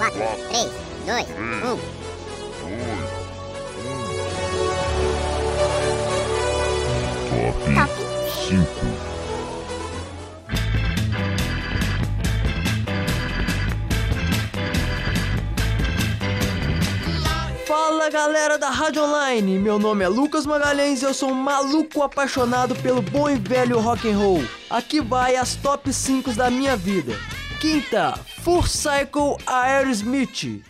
4, 3, 2, 1. Top 5 Fala galera da Rádio Online, meu nome é Lucas Magalhães e eu sou um maluco apaixonado pelo bom e velho rock and roll. Aqui vai as top 5 da minha vida. Quinta, Full Cycle Aerosmith.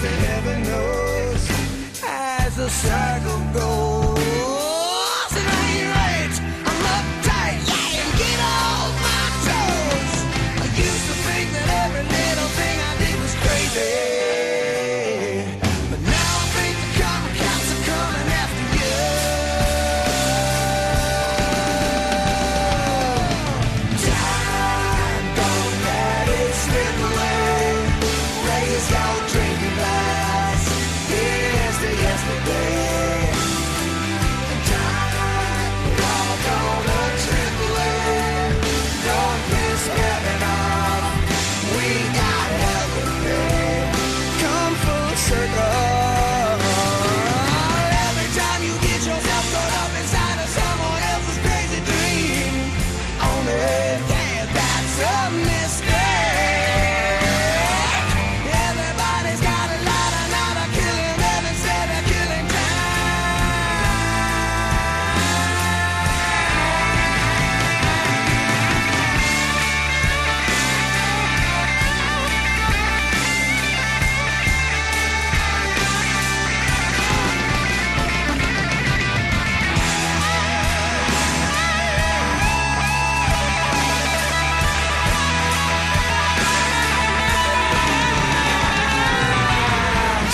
as heaven knows, as the cycle goes.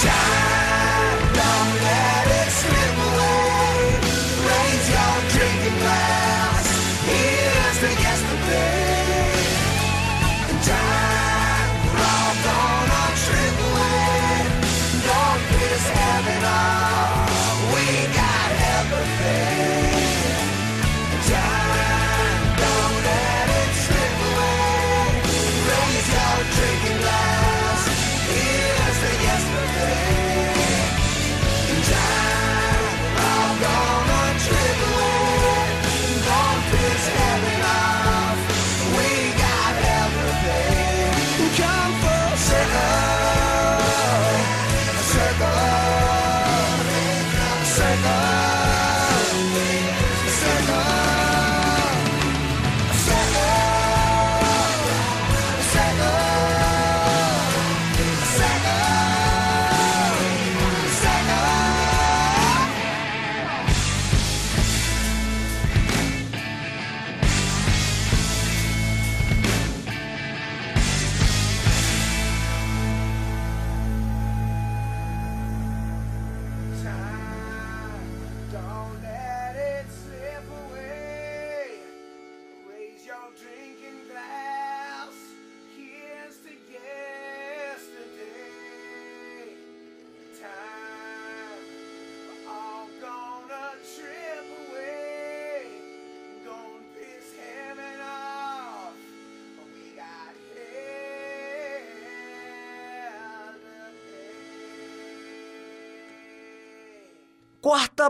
time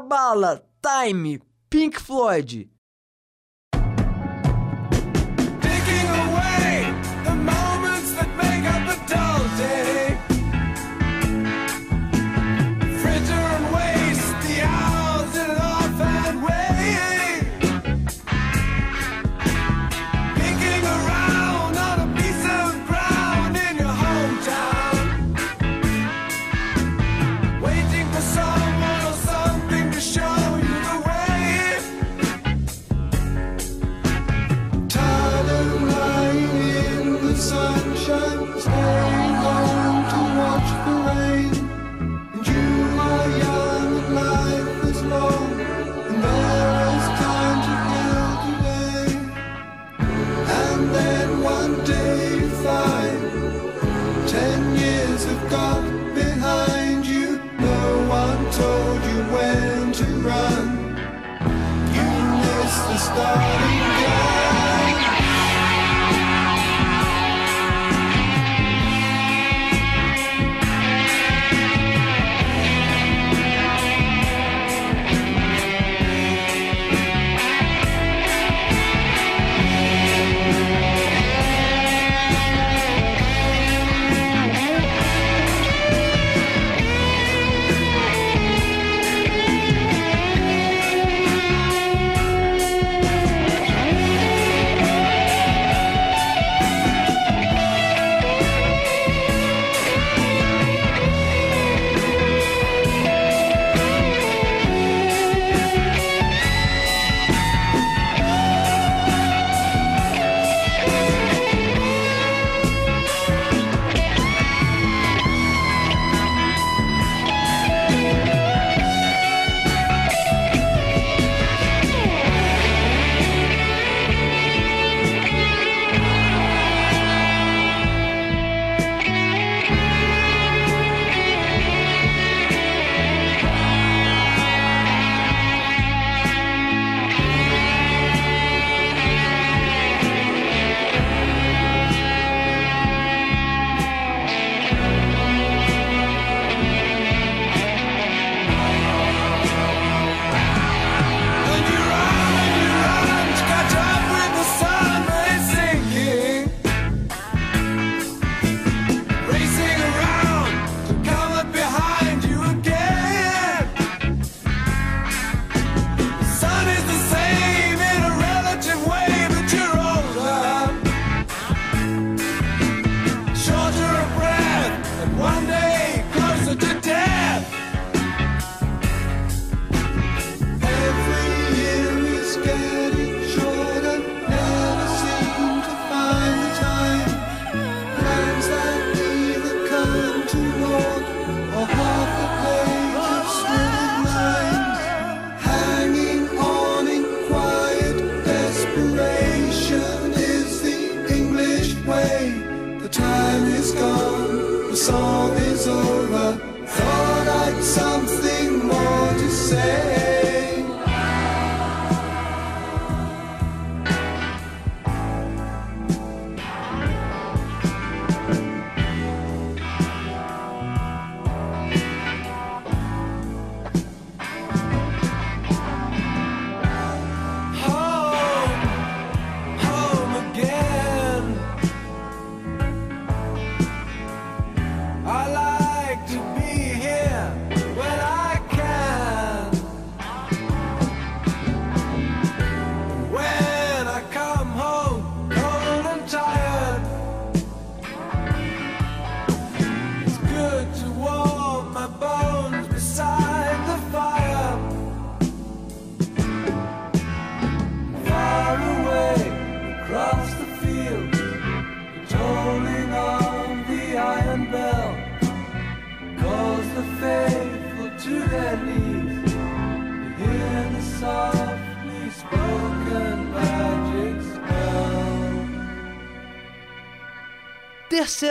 Bala, Time, Pink Floyd,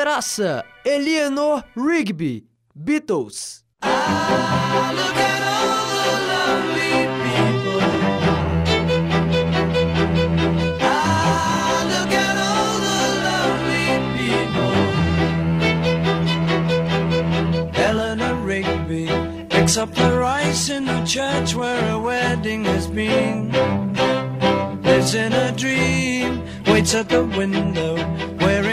Feraça, Eleanor Rigby, Beatles. Picks up the rice in the church where a wedding has been. Lives in a dream, waits at the window, wearing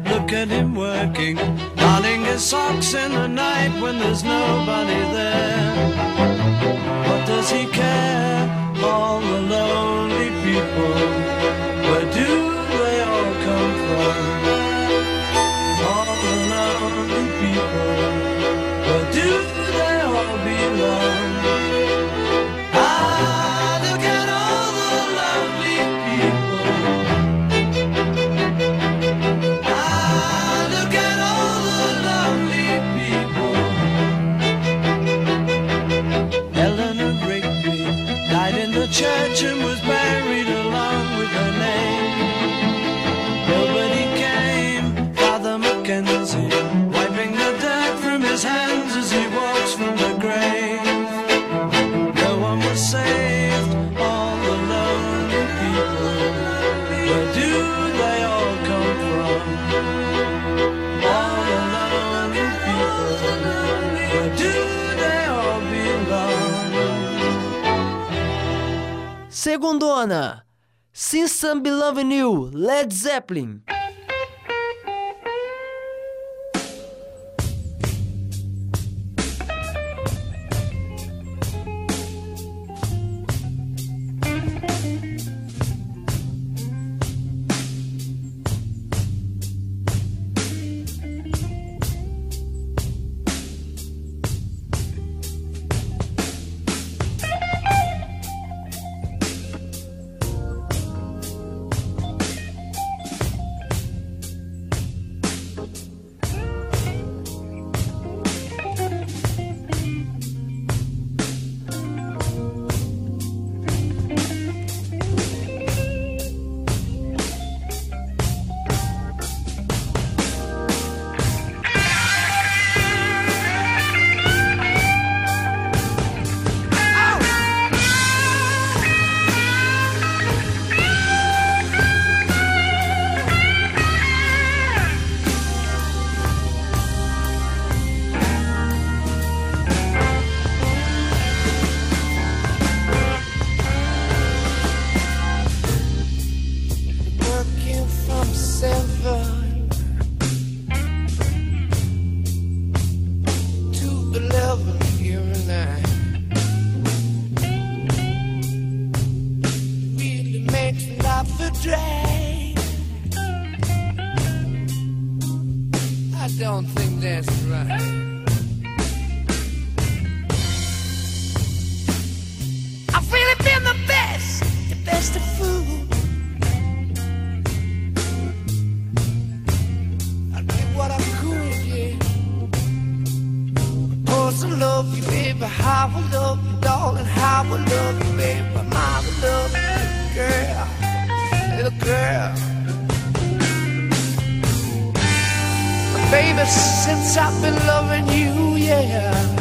look at him working, darning his socks in the night when there's nobody there. Bundona, Since I'm Beloved You, Led Zeppelin. Love you, darling. How I love you, baby. My love you, girl, little girl. Baby, since I've been loving you, yeah.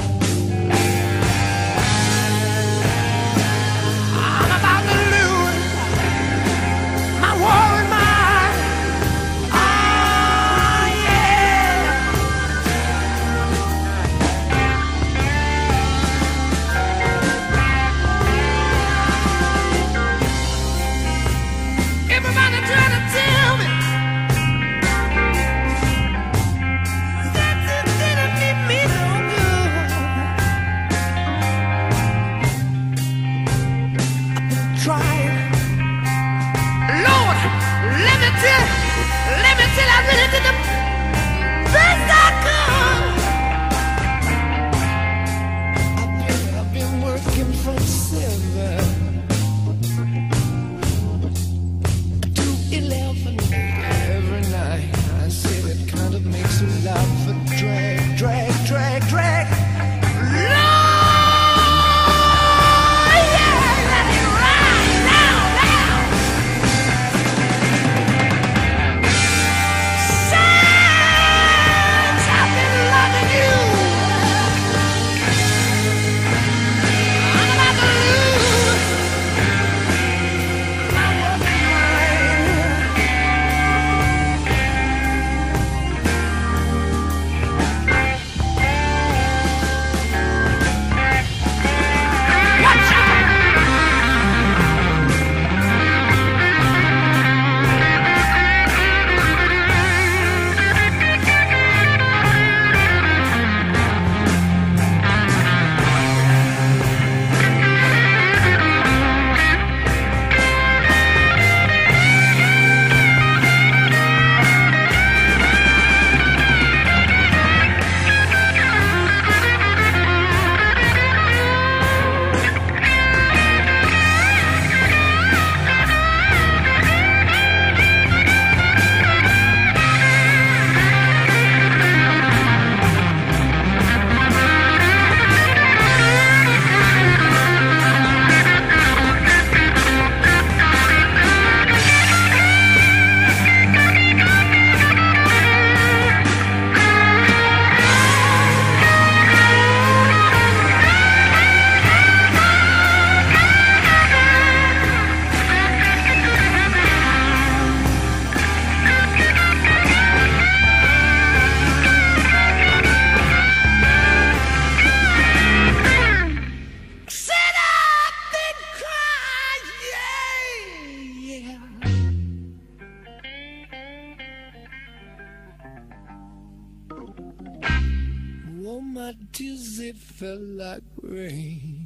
it fell like rain.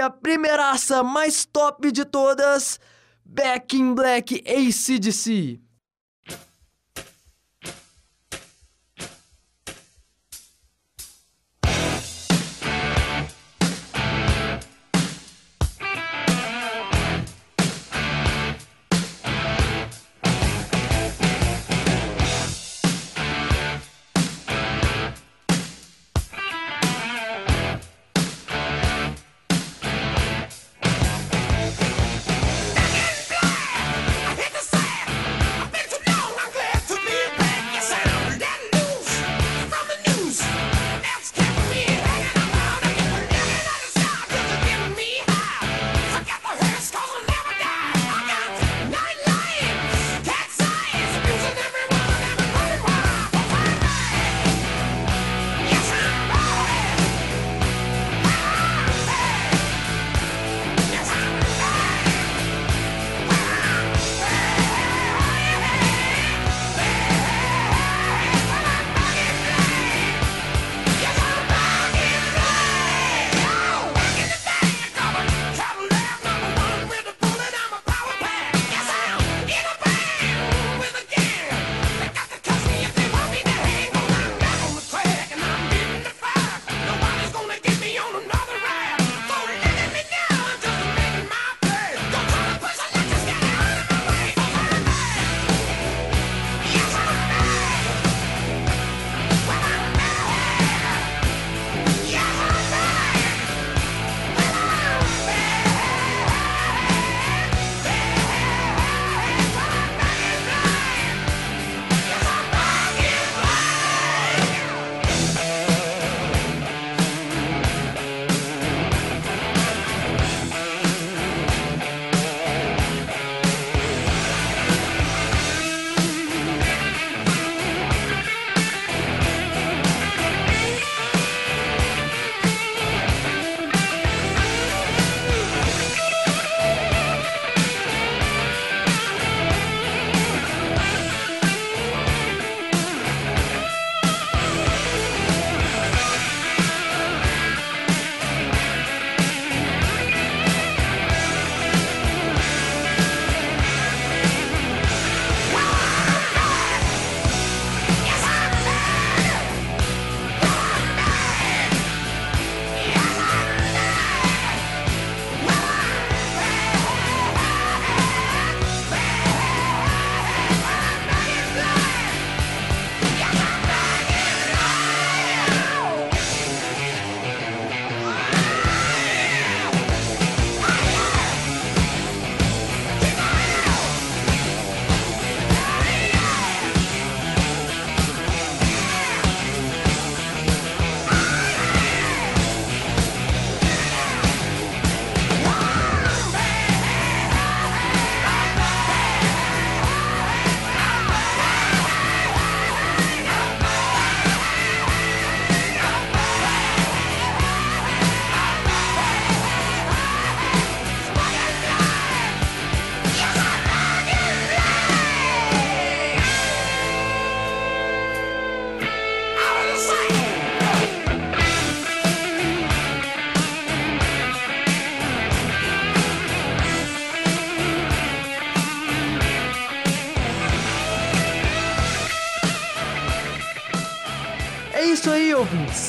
a primeiraça mais top de todas, Back in Black ACDC.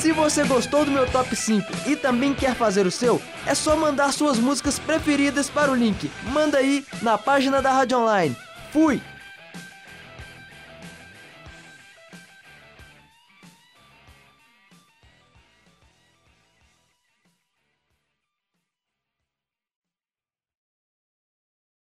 Se você gostou do meu top 5 e também quer fazer o seu, é só mandar suas músicas preferidas para o link. Manda aí na página da Rádio Online. Fui!